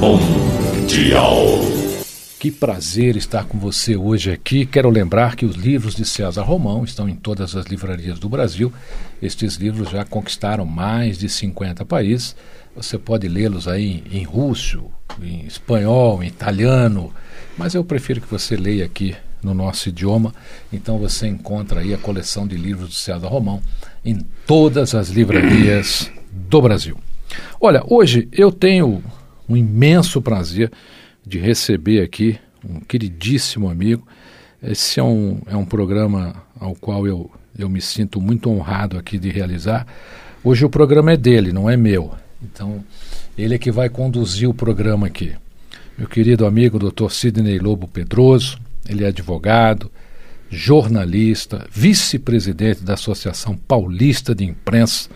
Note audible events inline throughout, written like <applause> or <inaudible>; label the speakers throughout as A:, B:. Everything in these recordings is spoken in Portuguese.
A: Mundial.
B: Que prazer estar com você hoje aqui. Quero lembrar que os livros de César Romão estão em todas as livrarias do Brasil. Estes livros já conquistaram mais de 50 países. Você pode lê-los aí em russo, em espanhol, em italiano, mas eu prefiro que você leia aqui no nosso idioma. Então você encontra aí a coleção de livros de César Romão em todas as livrarias do Brasil. Olha, hoje eu tenho um imenso prazer de receber aqui um queridíssimo amigo. Esse é um, é um programa ao qual eu, eu me sinto muito honrado aqui de realizar. Hoje o programa é dele, não é meu. Então, ele é que vai conduzir o programa aqui. Meu querido amigo Dr. Sidney Lobo Pedroso, ele é advogado, jornalista, vice-presidente da Associação Paulista de Imprensa,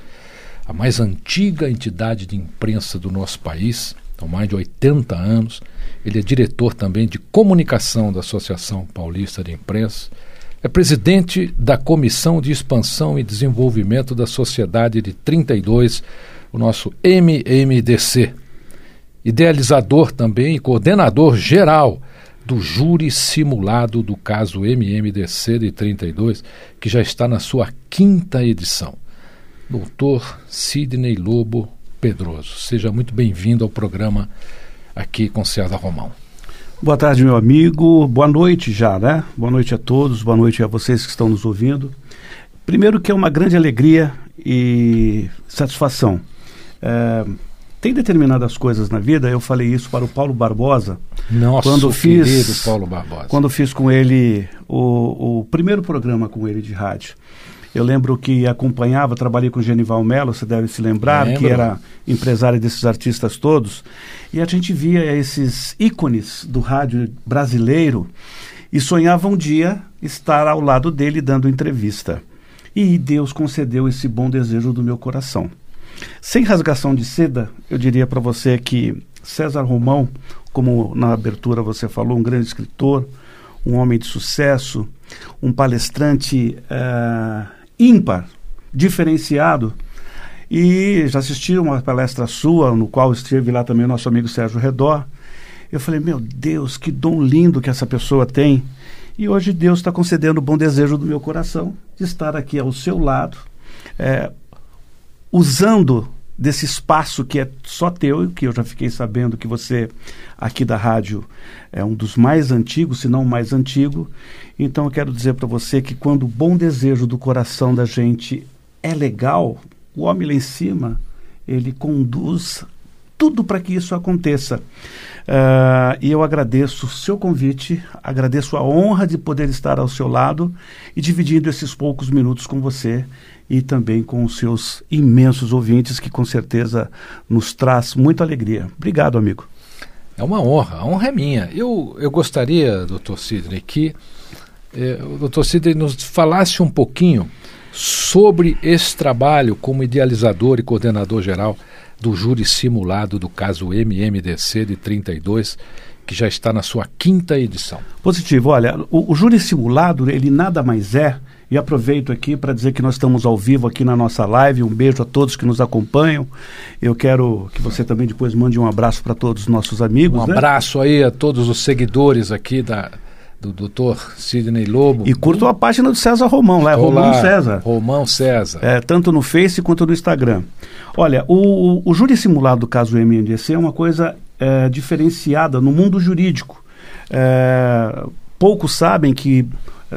B: a mais antiga entidade de imprensa do nosso país, há mais de 80 anos. Ele é diretor também de comunicação da Associação Paulista de Imprensa. É presidente da Comissão de Expansão e Desenvolvimento da Sociedade de 32, o nosso MMDC. Idealizador também e coordenador geral do júri simulado do caso MMDC de 32, que já está na sua quinta edição. Doutor Sidney Lobo Pedroso. Seja muito bem-vindo ao programa aqui com César Romão.
C: Boa tarde, meu amigo. Boa noite já, né? Boa noite a todos, boa noite a vocês que estão nos ouvindo. Primeiro que é uma grande alegria e satisfação. É, tem determinadas coisas na vida, eu falei isso para o Paulo Barbosa.
B: Nosso
C: quando
B: querido
C: fiz,
B: Paulo Barbosa.
C: Quando fiz com ele o, o primeiro programa com ele de rádio. Eu lembro que acompanhava, trabalhei com o Genival Mello, você deve se lembrar,
B: Lembro.
C: que era empresário desses artistas todos. E a gente via esses ícones do rádio brasileiro e sonhava um dia estar ao lado dele dando entrevista. E Deus concedeu esse bom desejo do meu coração. Sem rasgação de seda, eu diria para você que César Romão, como na abertura você falou, um grande escritor, um homem de sucesso, um palestrante eh, ímpar, diferenciado. E já assisti uma palestra sua, no qual esteve lá também o nosso amigo Sérgio Redor. Eu falei, meu Deus, que dom lindo que essa pessoa tem. E hoje Deus está concedendo o bom desejo do meu coração de estar aqui ao seu lado, eh, usando desse espaço que é só teu, que eu já fiquei sabendo que você aqui da rádio é um dos mais antigos, se não o mais antigo. Então eu quero dizer para você que quando o bom desejo do coração da gente é legal, o homem lá em cima, ele conduz tudo para que isso aconteça. Uh, e eu agradeço o seu convite, agradeço a honra de poder estar ao seu lado e dividindo esses poucos minutos com você e também com os seus imensos ouvintes, que com certeza nos traz muita alegria. Obrigado, amigo.
B: É uma honra, a honra é minha. Eu, eu gostaria, doutor Sidney, que eh, o doutor Sidney nos falasse um pouquinho sobre esse trabalho como idealizador e coordenador geral do júri simulado do caso MMDC de 32, que já está na sua quinta edição.
C: Positivo. Olha, o, o júri simulado, ele nada mais é E aproveito aqui para dizer que nós estamos ao vivo aqui na nossa live. Um beijo a todos que nos acompanham. Eu quero que você também depois mande um abraço para todos os nossos amigos.
B: Um
C: né?
B: abraço aí a todos os seguidores aqui da, do doutor Sidney Lobo.
C: E curtam a página do César Romão, lá é Romão César.
B: Romão César.
C: É, tanto no Face quanto no Instagram. Olha, o, o, o júri simulado do caso MNDC é uma coisa é, diferenciada no mundo jurídico. É, poucos sabem que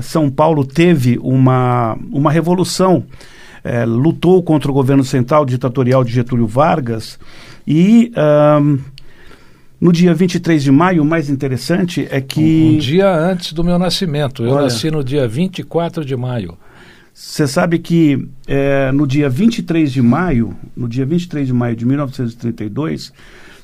C: São Paulo teve uma, uma revolução, é, lutou contra o governo central ditatorial de Getúlio Vargas e. Um, no dia 23 de maio, o mais interessante é que.
B: Um, um dia antes do meu nascimento. Eu
C: Olha.
B: nasci no dia 24 de maio.
C: Você sabe que é, no dia 23 de maio, no dia 23 de maio de 1932,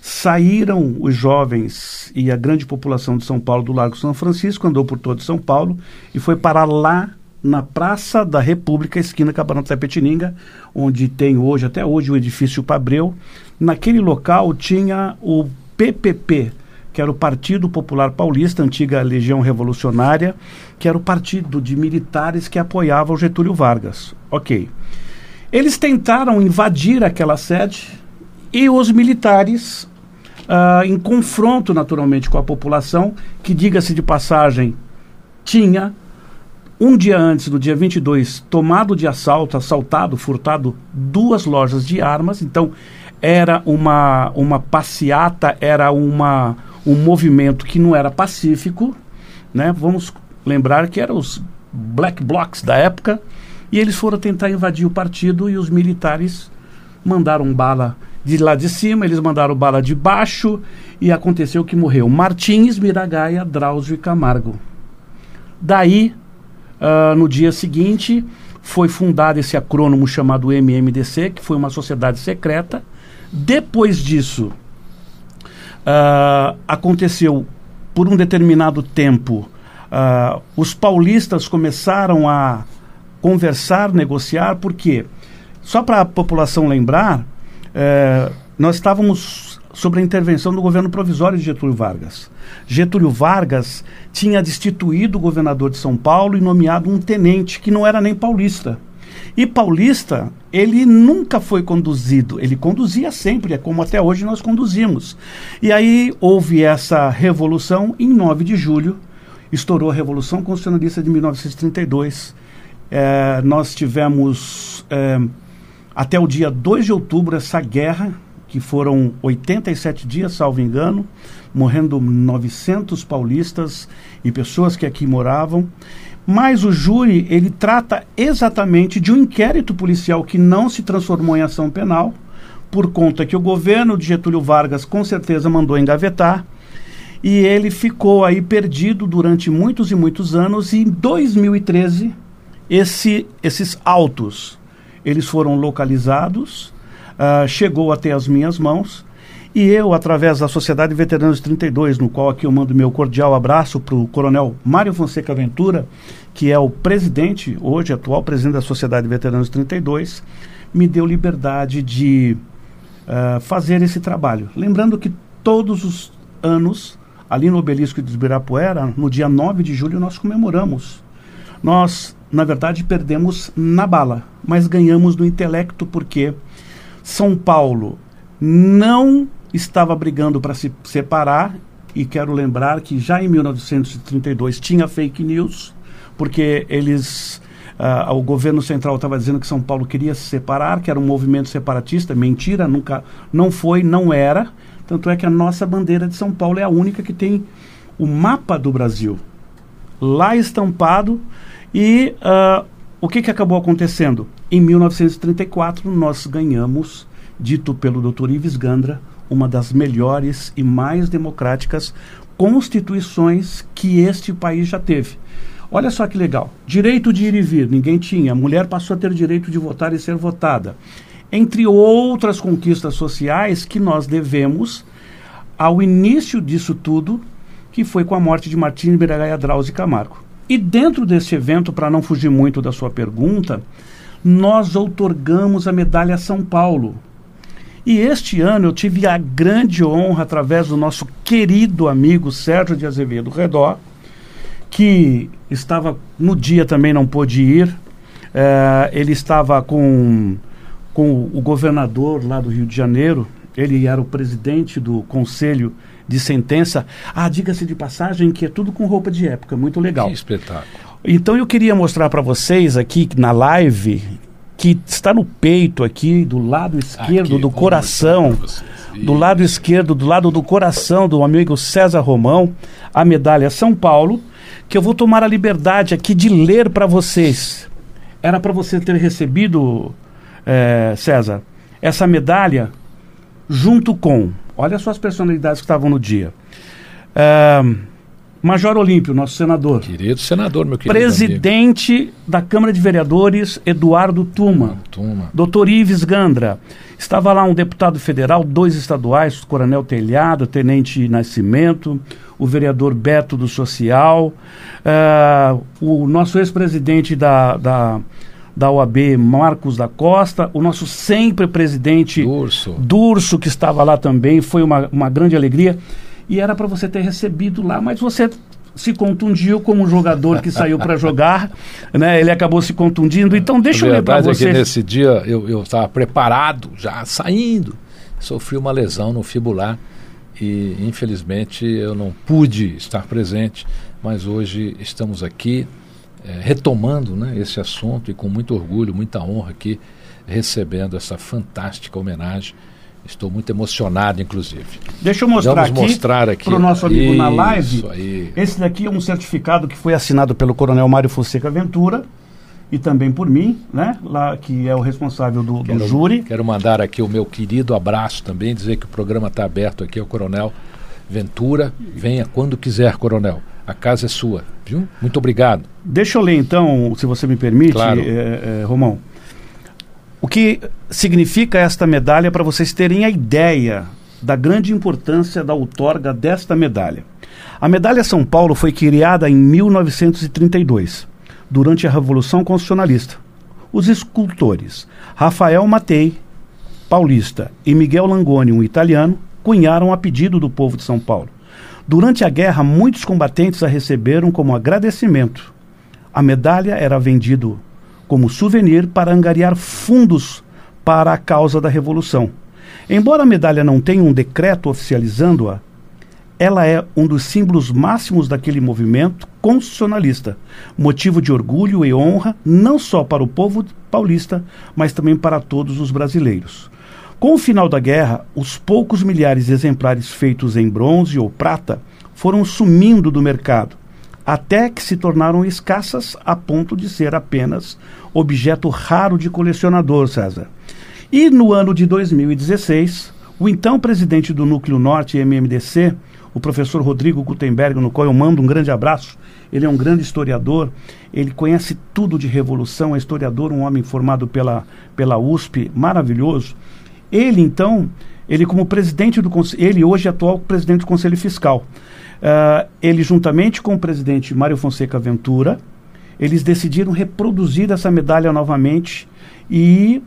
C: saíram os jovens e a grande população de São Paulo do Largo São Francisco, andou por todo São Paulo e foi parar lá na Praça da República, esquina Cabarão Tapetininga, onde tem hoje, até hoje, o edifício Pabreu. Naquele local tinha o PPP, que era o Partido Popular Paulista, antiga Legião Revolucionária, que era o partido de militares que apoiava o Getúlio Vargas. Ok. Eles tentaram invadir aquela sede e os militares, ah, em confronto naturalmente com a população, que, diga-se de passagem, tinha, um dia antes, no dia 22, tomado de assalto, assaltado, furtado duas lojas de armas. Então, era uma, uma passeata, era uma, um movimento que não era pacífico. Né? Vamos lembrar que eram os black blocs da época. E eles foram tentar invadir o partido e os militares mandaram bala de lá de cima, eles mandaram bala de baixo e aconteceu que morreu Martins, Miragaia, Drauzio e Camargo. Daí, uh, no dia seguinte, foi fundado esse acrônimo chamado MMDC, que foi uma sociedade secreta. Depois disso, uh, aconteceu por um determinado tempo, uh, os paulistas começaram a conversar, negociar, porque, só para a população lembrar, eh, nós estávamos sobre a intervenção do governo provisório de Getúlio Vargas. Getúlio Vargas tinha destituído o governador de São Paulo e nomeado um tenente que não era nem paulista. E paulista, ele nunca foi conduzido, ele conduzia sempre, é como até hoje nós conduzimos. E aí houve essa revolução em 9 de julho, estourou a Revolução Constitucionalista de 1932. É, nós tivemos é, até o dia 2 de outubro essa guerra, que foram 87 dias, salvo engano, morrendo 900 paulistas e pessoas que aqui moravam. Mas o júri, ele trata exatamente de um inquérito policial que não se transformou em ação penal, por conta que o governo de Getúlio Vargas com certeza mandou engavetar, e ele ficou aí perdido durante muitos e muitos anos, e em 2013, esse, esses autos, eles foram localizados, uh, chegou até as minhas mãos, e eu, através da Sociedade Veteranos 32, no qual aqui eu mando meu cordial abraço para o coronel Mário Fonseca Ventura, que é o presidente, hoje atual presidente da Sociedade Veteranos 32, me deu liberdade de uh, fazer esse trabalho. Lembrando que todos os anos, ali no Obelisco de Ibirapuera, no dia 9 de julho, nós comemoramos. Nós, na verdade, perdemos na bala, mas ganhamos no intelecto, porque São Paulo não estava brigando para se separar, e quero lembrar que já em 1932 tinha fake news, porque eles. Uh, o governo central estava dizendo que São Paulo queria se separar, que era um movimento separatista. Mentira, nunca, não foi, não era. Tanto é que a nossa bandeira de São Paulo é a única que tem o mapa do Brasil lá estampado. E uh, o que, que acabou acontecendo? Em 1934, nós ganhamos, dito pelo Dr. Ives Gandra, uma das melhores e mais democráticas constituições que este país já teve. Olha só que legal. Direito de ir e vir, ninguém tinha. A mulher passou a ter direito de votar e ser votada. Entre outras conquistas sociais que nós devemos ao início disso tudo, que foi com a morte de Martins Miragaia Drauzio Camargo. E dentro desse evento, para não fugir muito da sua pergunta, nós outorgamos a medalha São Paulo. E este ano eu tive a grande honra, através do nosso querido amigo Sérgio de Azevedo Redó, que estava no dia também não pôde ir. É, ele estava com, com o governador lá do Rio de Janeiro, ele era o presidente do conselho de sentença. Ah, diga-se de passagem que é tudo com roupa de época, muito legal.
B: Que espetáculo.
C: Então eu queria mostrar para vocês aqui na live que está no peito aqui, do lado esquerdo
B: Aqui,
C: do coração, do lado esquerdo, do lado do coração do amigo César Romão, a medalha São Paulo, que eu vou tomar a liberdade aqui de ler para vocês. Era para você ter recebido, eh, César, essa medalha junto com, olha só as personalidades que estavam no dia. Ah, Major Olímpio, nosso senador.
B: Querido senador, meu querido amigo.
C: Presidente da Câmara de Vereadores, Eduardo Tuma.
B: Tuma.
C: Doutor Ives Gandra. Estava lá um deputado federal, dois estaduais, o Coronel Telhado, Tenente Nascimento, o vereador Beto do Social, ah, o nosso ex-presidente da, da, da OAB, Marcos da Costa, o nosso sempre presidente
B: Durso.
C: Durso, que estava lá também, foi uma, uma grande alegria. E era para você ter recebido lá, mas você se contundiu como um jogador que saiu para jogar, né? Ele acabou se contundindo. Então deixa eu ler para
B: verdade é que
C: você.
B: nesse dia eu estava preparado, já saindo. Sofri uma lesão no fibular e infelizmente eu não pude estar presente, mas hoje estamos aqui eh, retomando né, esse assunto e com muito orgulho, muita honra aqui recebendo essa fantástica homenagem. Estou muito emocionado, inclusive.
C: Deixa eu mostrar
B: Vamos
C: aqui,
B: mostrar aqui.
C: para o nosso amigo na
B: Isso
C: live.
B: aí.
C: Esse daqui é um certificado que foi assinado pelo Coronel Mário Fonseca Ventura e também por mim, né? Lá que é o responsável do, do
B: Quero,
C: júri.
B: quero mandar aqui o meu querido abraço também, dizer que o programa está aberto aqui ao Coronel Ventura. Venha quando quiser, Coronel. A casa é sua, viu? Muito obrigado.
C: Deixa eu ler então, se você me permite,
B: Claro.
C: eh, eh, Romão. O que significa esta medalha para vocês terem a ideia da grande importância da outorga desta medalha. A medalha São Paulo foi criada em 1932, durante a Revolução Constitucionalista. Os escultores Rafael Matei, paulista, e Miguel Langoni, um italiano, cunharam a pedido do povo de São Paulo. Durante a guerra, muitos combatentes a receberam como agradecimento. A medalha era vendido como souvenir para angariar fundos para a causa da Revolução. Embora a medalha não tenha um decreto oficializando-a, ela é um dos símbolos máximos daquele movimento constitucionalista, motivo de orgulho e honra não só para o povo paulista, mas também para todos os brasileiros. Com o final da guerra, os poucos milhares de exemplares feitos em bronze ou prata foram sumindo do mercado, até que se tornaram escassas a ponto de ser apenas objeto raro de colecionador, César. E no ano de 2016, o então presidente do Núcleo Norte MMDC, o professor Rodrigo Gutenberg, no qual eu mando um grande abraço, ele é um grande historiador, ele conhece tudo de revolução, é historiador, um homem formado pela, pela USP, maravilhoso. Ele, então, ele como presidente do ele hoje é atual presidente do Conselho Fiscal. Ah, ele, juntamente com o presidente Mário Fonseca Ventura, eles decidiram reproduzir essa medalha novamente e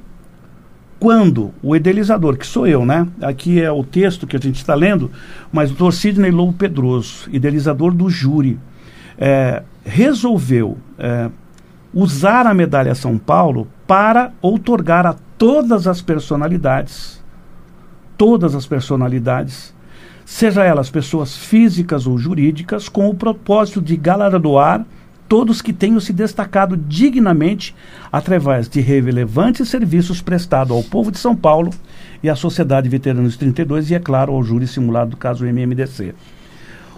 C: quando o idealizador, que sou eu, né? Aqui é o texto que a gente está lendo, mas o doutor Sidney Lobo Pedroso, idealizador do júri, é, resolveu é, usar a medalha São Paulo para outorgar a todas as personalidades, todas as personalidades, seja elas pessoas físicas ou jurídicas, com o propósito de galardoar todos que tenham se destacado dignamente através de relevantes serviços prestados ao povo de São Paulo e à Sociedade Veteranos 32 e, é claro, ao júri simulado do caso MMDC.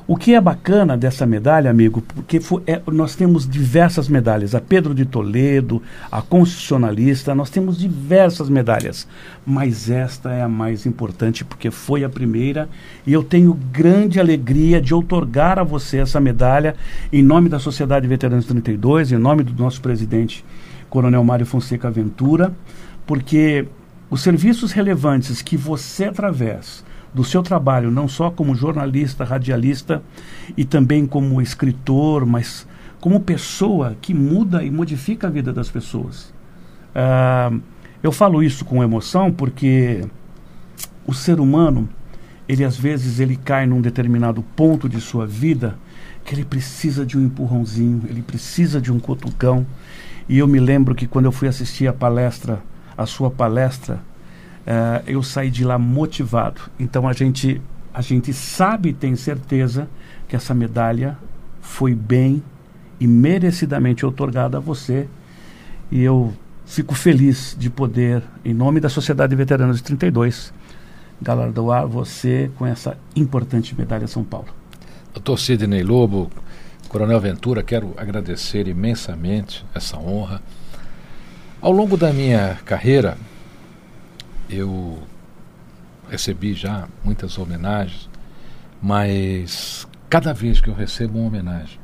C: O que é bacana dessa medalha, amigo, porque foi- é, nós temos diversas medalhas. A Pedro de Toledo, a Constitucionalista, nós temos diversas medalhas. Mas esta é a mais importante porque foi a primeira e eu tenho grande alegria de outorgar a você essa medalha em nome da Sociedade Veteranos 32, em nome do nosso presidente, Coronel Mário Fonseca Ventura, porque os serviços relevantes que você, através do seu trabalho, não só como jornalista, radialista e também como escritor, mas como pessoa que muda e modifica a vida das pessoas. Ah, eu falo isso com emoção porque o ser humano, ele às vezes ele cai num determinado ponto de sua vida que ele precisa de um empurrãozinho, ele precisa de um cutucão. E eu me lembro que quando eu fui assistir a palestra, a sua palestra, uh, eu saí de lá motivado. Então a gente, a gente sabe e tem certeza que essa medalha foi bem e merecidamente otorgada a você. E eu fico feliz de poder, em nome da Sociedade de Veteranos de 32, galardoar você com essa importante medalha São Paulo.
B: Doutor Sidney Lobo, Coronel Ventura, quero agradecer imensamente essa honra. Ao longo da minha carreira, eu recebi já muitas homenagens, mas cada vez que eu recebo uma homenagem,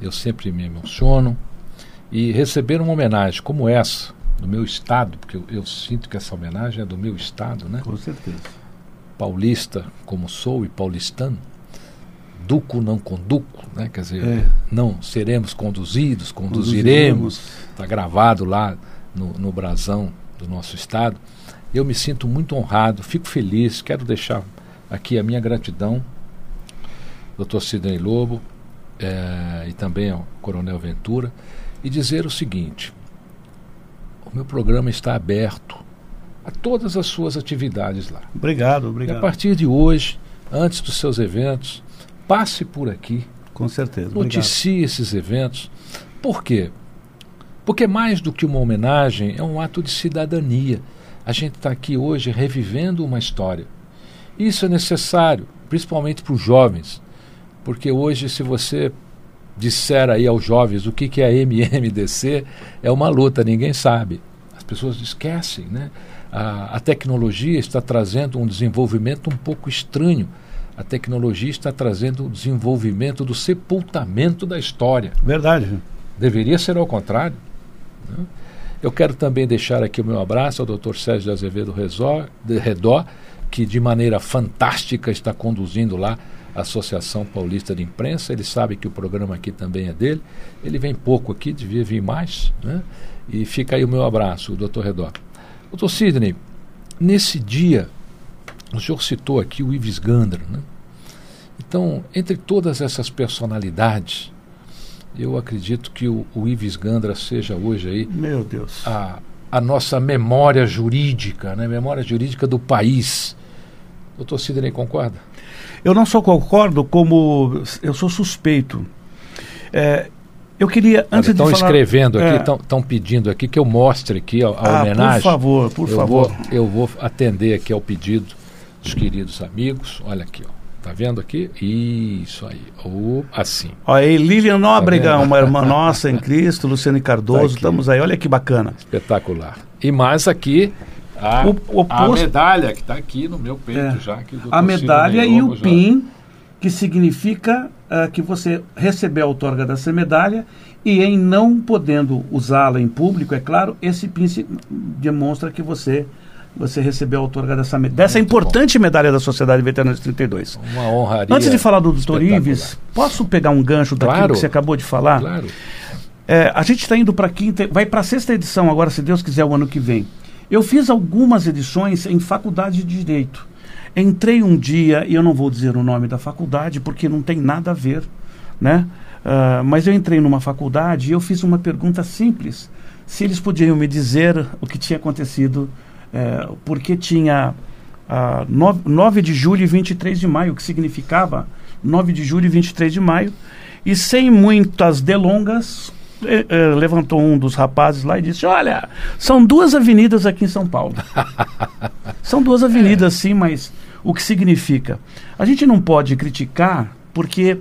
B: eu sempre me emociono. E receber uma homenagem como essa, do meu estado, porque eu, eu, sinto que essa homenagem é do meu estado, né?
C: Com certeza.
B: Paulista, como sou, e paulistano, duco não conduco, né? Quer dizer, é. não seremos conduzidos, conduziremos. Está gravado lá no, no brasão do nosso estado. Eu me sinto muito honrado, fico feliz, quero deixar aqui a minha gratidão, doutor Sidney Lobo, é, e também ao Coronel Ventura, e dizer o seguinte: o meu programa está aberto a todas as suas atividades lá.
C: Obrigado, obrigado.
B: E a partir de hoje, antes dos seus eventos, passe por aqui.
C: Com certeza.
B: Noticie obrigado. esses eventos. Por quê? Porque mais do que uma homenagem, é um ato de cidadania. A gente está aqui hoje revivendo uma história. Isso é necessário, principalmente para os jovens, porque hoje, se você disser aí aos jovens o que, que é a MMDC, é uma luta, ninguém sabe. As pessoas esquecem, né? A, a tecnologia está trazendo um desenvolvimento um pouco estranho. A tecnologia está trazendo o desenvolvimento do sepultamento da história.
C: Verdade.
B: Deveria ser ao contrário. Né? Eu quero também deixar aqui o meu abraço ao Dr. Sérgio de Azevedo Redó, que de maneira fantástica está conduzindo lá Associação Paulista de Imprensa. Ele sabe que o programa aqui também é dele. Ele vem pouco aqui, devia vir mais. Né? E fica aí o meu abraço, o doutor Redó. Doutor Sidney, nesse dia, o senhor citou aqui o Ives Gandra. Né? Então, entre todas essas personalidades, eu acredito que o, o Ives Gandra seja hoje aí.
C: Meu Deus.
B: A, a nossa memória jurídica, né? memória jurídica do país. Doutor Sidney concorda?
C: Eu não só concordo, como eu sou suspeito. É, eu queria, antes
B: Olha, de
C: falar...
B: Estão escrevendo aqui, estão é, pedindo aqui que eu mostre aqui a, a ah, homenagem.
C: por favor, por
B: eu
C: favor.
B: Vou, eu vou atender aqui ao pedido dos queridos amigos. Olha aqui, ó. Tá vendo aqui? Isso aí. Oh, assim.
C: Olha aí, Lilian Nóbrega, tá uma irmã <laughs> nossa em Cristo, Luciane Cardoso, tá estamos aí. Olha que bacana.
B: Espetacular. E mais aqui, a, o, o a medalha que está aqui no meu peito é. já. Que
C: a medalha e o já... PIN, que significa uh, que você recebeu a outorga dessa medalha e em não podendo usá-la em público, é claro, esse PIN demonstra que você você recebeu a outorga dessa, dessa importante bom. medalha da Sociedade Veteranos de 32.
B: Uma honraria.
C: Antes de falar do Dr. Ives, posso pegar um gancho daquilo claro. que você acabou de falar?
B: Claro.
C: É, a gente está indo para quinta, vai para a sexta edição agora, se Deus quiser, o ano que vem. Eu fiz algumas edições em faculdade de Direito. Entrei um dia, e eu não vou dizer o nome da faculdade, porque não tem nada a ver, né? Uh, mas eu entrei numa faculdade e eu fiz uma pergunta simples. Se eles podiam me dizer o que tinha acontecido, uh, porque tinha 9, 9 de julho e 23 de maio, que significava 9 de julho e 23 de maio. E sem muitas delongas, eh, eh, levantou um dos rapazes lá e disse: Olha, são duas avenidas aqui em São Paulo. <laughs> são duas avenidas, sim, mas o que significa? A gente não pode criticar, porque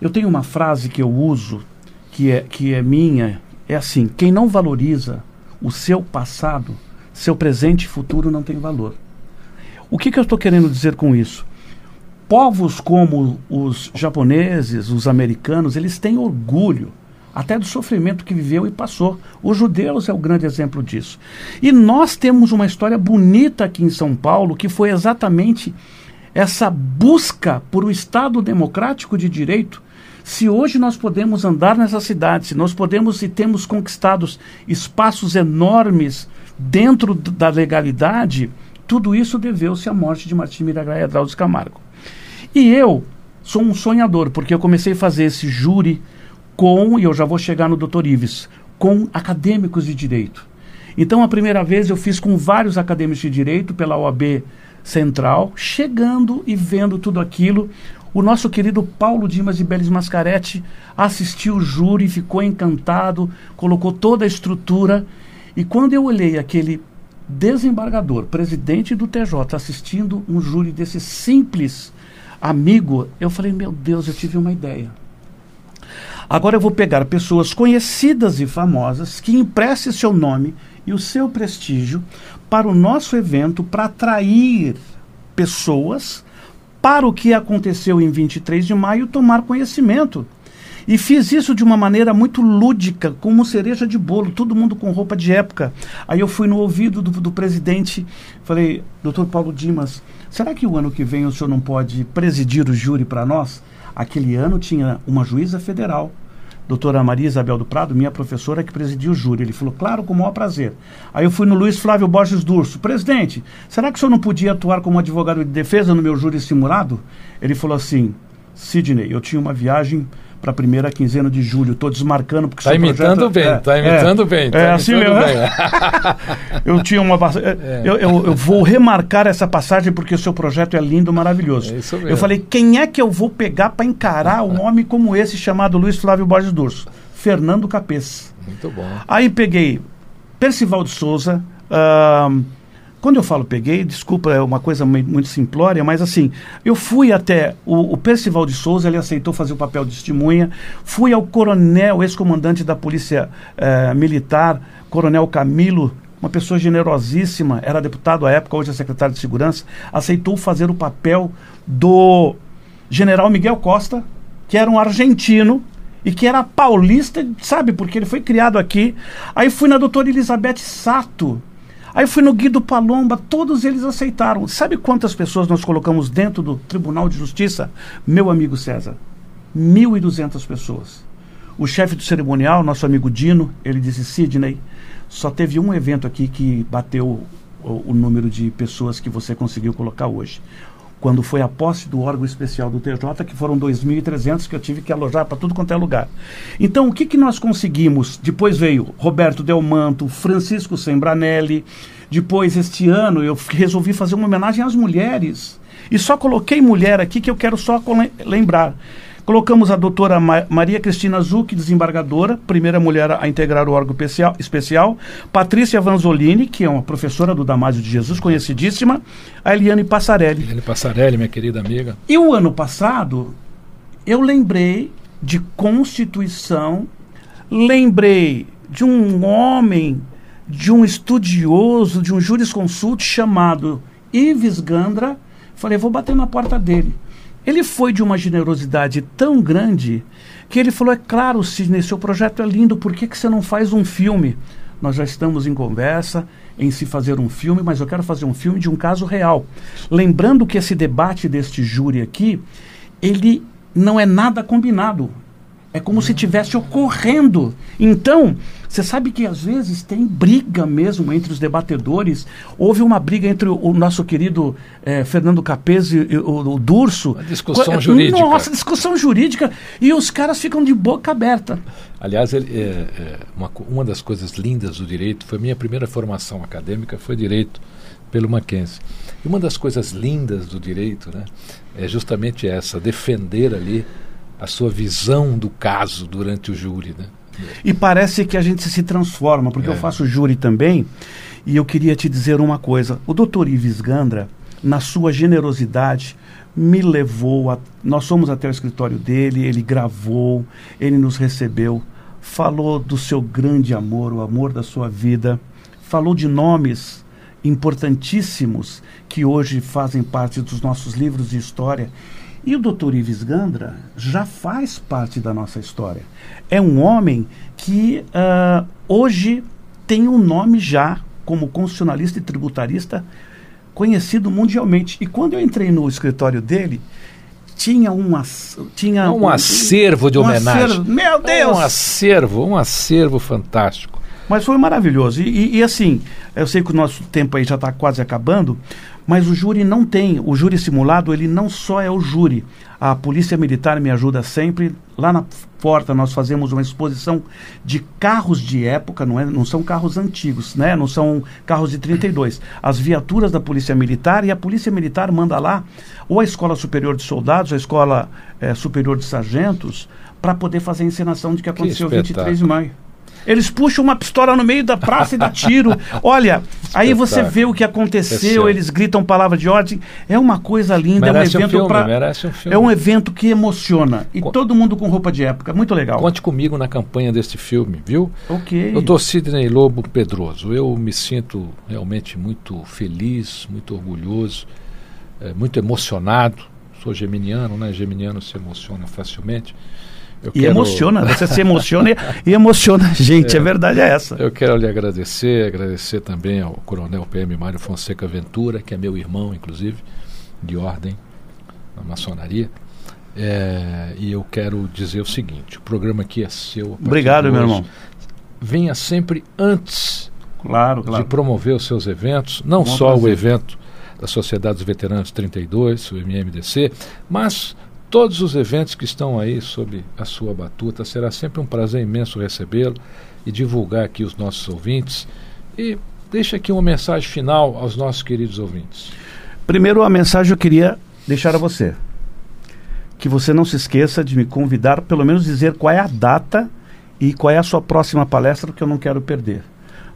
C: eu tenho uma frase que eu uso, que é, que é minha, é assim: quem não valoriza o seu passado, seu presente e futuro não tem valor. O que, que eu estou querendo dizer com isso? Povos como os japoneses, os americanos, eles têm orgulho até do sofrimento que viveu e passou. Os judeus é o grande exemplo disso. E nós temos uma história bonita aqui em São Paulo, que foi exatamente essa busca por um Estado democrático de direito. Se hoje nós podemos andar nessa cidade, se nós podemos e temos conquistados espaços enormes dentro da legalidade, tudo isso deveu-se à morte de Martim Miraglé e Adrauzio Camargo. E eu sou um sonhador, porque eu comecei a fazer esse júri com, e eu já vou chegar no Dr. Ives, com acadêmicos de direito. Então, a primeira vez eu fiz com vários acadêmicos de direito pela OAB Central, chegando e vendo tudo aquilo. O nosso querido Paulo Dimas de Belis Mascaretti assistiu o júri, ficou encantado, colocou toda a estrutura. E quando eu olhei aquele desembargador, presidente do TJ, assistindo um júri desse simples amigo, eu falei: meu Deus, eu tive uma ideia. Agora eu vou pegar pessoas conhecidas e famosas que emprestem seu nome e o seu prestígio para o nosso evento para atrair pessoas para o que aconteceu em 23 de maio tomar conhecimento. E fiz isso de uma maneira muito lúdica, como cereja de bolo, todo mundo com roupa de época. Aí eu fui no ouvido do, do presidente, falei, doutor Paulo Dimas, será que o ano que vem o senhor não pode presidir o júri para nós? Aquele ano tinha uma juíza federal, doutora Maria Isabel do Prado, minha professora, que presidiu o júri. Ele falou, claro, com o maior prazer. Aí eu fui no Luiz Flávio Borges Durso, presidente, será que o senhor não podia atuar como advogado de defesa no meu júri simulado? Ele falou assim, Sidney, eu tinha uma viagem para a primeira quinzena de julho. Estou desmarcando porque
B: Está imitando
C: projeto,
B: bem, está é, imitando
C: é,
B: bem. Tá
C: é assim mesmo. <laughs> Eu tinha uma. É. Eu, eu, eu, vou remarcar essa passagem porque o seu projeto é lindo, maravilhoso.
B: É
C: eu falei: quem é que eu vou pegar para encarar um homem como esse chamado Luiz Flávio Borges Durso? Fernando Capês.
B: Muito bom.
C: Aí peguei Percival de Souza. Uh, quando eu falo peguei, desculpa, é uma coisa muito simplória, mas assim, eu fui até o, o Percival de Souza, ele aceitou fazer o papel de testemunha, fui ao coronel, ex-comandante da Polícia eh, Militar, Coronel Camilo, uma pessoa generosíssima, era deputado à época, hoje é secretário de Segurança, aceitou fazer o papel do General Miguel Costa, que era um argentino, e que era paulista, sabe, porque ele foi criado aqui. Aí fui na doutora Elizabeth Sato, Aí fui no Guido Palomba, todos eles aceitaram. Sabe quantas pessoas nós colocamos dentro do Tribunal de Justiça? Meu amigo César, 1.200 pessoas. O chefe do cerimonial, nosso amigo Dino, ele disse: Sidney, só teve um evento aqui que bateu o, o número de pessoas que você conseguiu colocar hoje quando foi a posse do órgão especial do TJ, que foram 2.300 que eu tive que alojar para tudo quanto é lugar. Então, o que, que nós conseguimos? Depois veio Roberto Delmanto, Francisco Sembranelli. Depois, este ano, eu resolvi fazer uma homenagem às mulheres. E só coloquei mulher aqui que eu quero só lembrar. Colocamos a doutora Ma Maria Cristina Zucchi, desembargadora, primeira mulher a integrar o órgão especial. Patrícia Vanzolini, que é uma professora do Damásio de Jesus, conhecidíssima. A Eliane Passarelli.
B: Eliane Passarelli, minha querida amiga.
C: E o ano passado, eu lembrei de Constituição, lembrei de um homem, de um estudioso, de um jurisconsulte chamado Ives Gandra. Falei, vou bater na porta dele. Ele foi de uma generosidade tão grande que ele falou: É claro, Sidney, seu projeto é lindo, por que, que você não faz um filme? Nós já estamos em conversa em se fazer um filme, mas eu quero fazer um filme de um caso real. Lembrando que esse debate deste júri aqui, ele não é nada combinado. É como se tivesse ocorrendo. Então, você sabe que às vezes tem briga mesmo entre os debatedores. Houve uma briga entre o, o nosso querido eh, Fernando Capes e, e o, o Durso.
B: Uma discussão Co jurídica.
C: Nossa, discussão jurídica. E os caras ficam de boca aberta.
B: Aliás, ele, é, é, uma, uma das coisas lindas do direito, foi minha primeira formação acadêmica, foi direito pelo Mackenzie. E uma das coisas lindas do direito né, é justamente essa, defender ali a sua visão do caso durante o júri. Né?
C: E parece que a gente se transforma, porque é. eu faço júri também, e eu queria te dizer uma coisa. O doutor Ives Gandra, na sua generosidade, me levou, a, nós fomos até o escritório dele, ele gravou, ele nos recebeu, falou do seu grande amor, o amor da sua vida, falou de nomes importantíssimos que hoje fazem parte dos nossos livros de história e o Dr. Ives Gandra já faz parte da nossa história. É um homem que uh, hoje tem um nome já como constitucionalista e tributarista conhecido mundialmente. E quando eu entrei no escritório dele, tinha um, tinha
B: um, um acervo de um homenagem. Acervo,
C: meu Deus!
B: Um acervo, um acervo fantástico.
C: Mas foi maravilhoso. E, e, e assim, eu sei que o nosso tempo aí já está quase acabando, Mas o júri não tem, o júri simulado, ele não só é o júri. A Polícia Militar me ajuda sempre. Lá na porta nós fazemos uma exposição de carros de época, não, é, não são carros antigos, né? não são carros de 32. As viaturas da Polícia Militar e a Polícia Militar manda lá ou a Escola Superior de Soldados, a Escola é, Superior de Sargentos, para poder fazer a encenação de que aconteceu que 23 de maio. Eles puxam uma pistola no meio da praça e dá tiro. Olha, aí você vê o que aconteceu, eles gritam palavra de ordem. É uma coisa linda, merece é um evento um para um É um evento que emociona e Con todo mundo com roupa de época, muito legal.
B: Conte comigo na campanha deste filme, viu?
C: OK.
B: Eu tô Sidney Lobo Pedroso. Eu me sinto realmente muito feliz, muito orgulhoso, é, muito emocionado. Sou geminiano, né? Geminiano se emociona facilmente.
C: Eu e quero... emociona, você se emociona e, emociona <laughs> a gente, é, a verdade é essa.
B: Eu quero lhe agradecer, agradecer também ao Coronel PM Mário Fonseca Ventura, que é meu irmão, inclusive, de ordem na maçonaria. É, e eu quero dizer o seguinte: o programa aqui é seu.
C: Obrigado, meu irmão.
B: Venha sempre antes
C: claro, claro.
B: de promover os seus eventos, não Bom só prazer. o evento da Sociedade dos Veteranos 32, o MMDC, mas todos os eventos que estão aí sob a sua batuta. Será sempre um prazer imenso recebê-lo e divulgar aqui os nossos ouvintes. E deixa aqui uma mensagem final aos nossos queridos ouvintes.
C: Primeiro, a mensagem eu queria deixar a você. Que você não se esqueça de me convidar, pelo menos dizer qual é a data e qual é a sua próxima palestra, que eu não quero perder.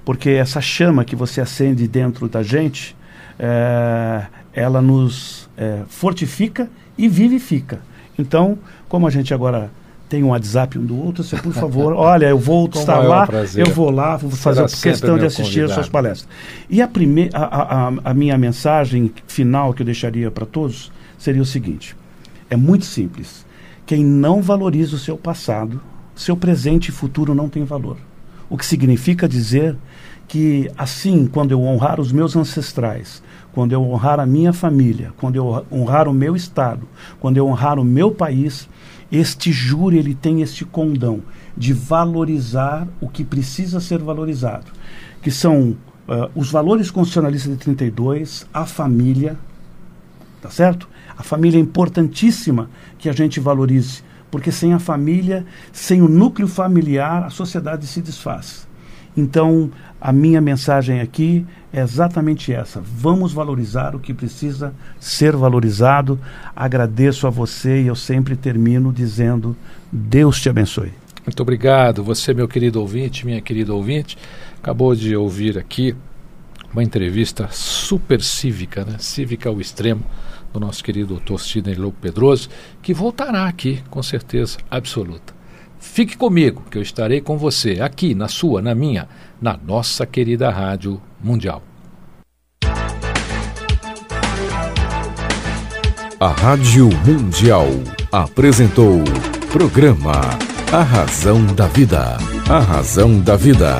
C: Porque essa chama que você acende dentro da gente, é, ela nos é, fortifica e vivifica. Então, como a gente agora tem um WhatsApp um do outro, você, por favor, <laughs> olha, eu vou estar lá, prazer. eu vou lá, vou fazer Será questão de assistir convidado. as suas palestras. E a, primeira, a, a, a minha mensagem final que eu deixaria para todos seria o seguinte: é muito simples. Quem não valoriza o seu passado, seu presente e futuro não tem valor. O que significa dizer que, assim, quando eu honrar os meus ancestrais, quando eu honrar a minha família, quando eu honrar o meu estado, quando eu honrar o meu país, este júri ele tem este condão de valorizar o que precisa ser valorizado, que são uh, os valores constitucionalistas de 32, a família, tá certo? A família é importantíssima que a gente valorize, porque sem a família, sem o núcleo familiar, a sociedade se desfaz. Então, a minha mensagem aqui é exatamente essa. Vamos valorizar o que precisa ser valorizado. Agradeço a você e eu sempre termino dizendo: Deus te abençoe.
B: Muito obrigado. Você, meu querido ouvinte, minha querida ouvinte, acabou de ouvir aqui uma entrevista super cívica, né? cívica ao extremo, do nosso querido doutor Sidney Lobo Pedroso, que voltará aqui, com certeza absoluta. Fique comigo, que eu estarei com você, aqui, na sua, na minha, na nossa querida Rádio Mundial.
D: A Rádio Mundial apresentou programa A Razão da Vida. A Razão da Vida.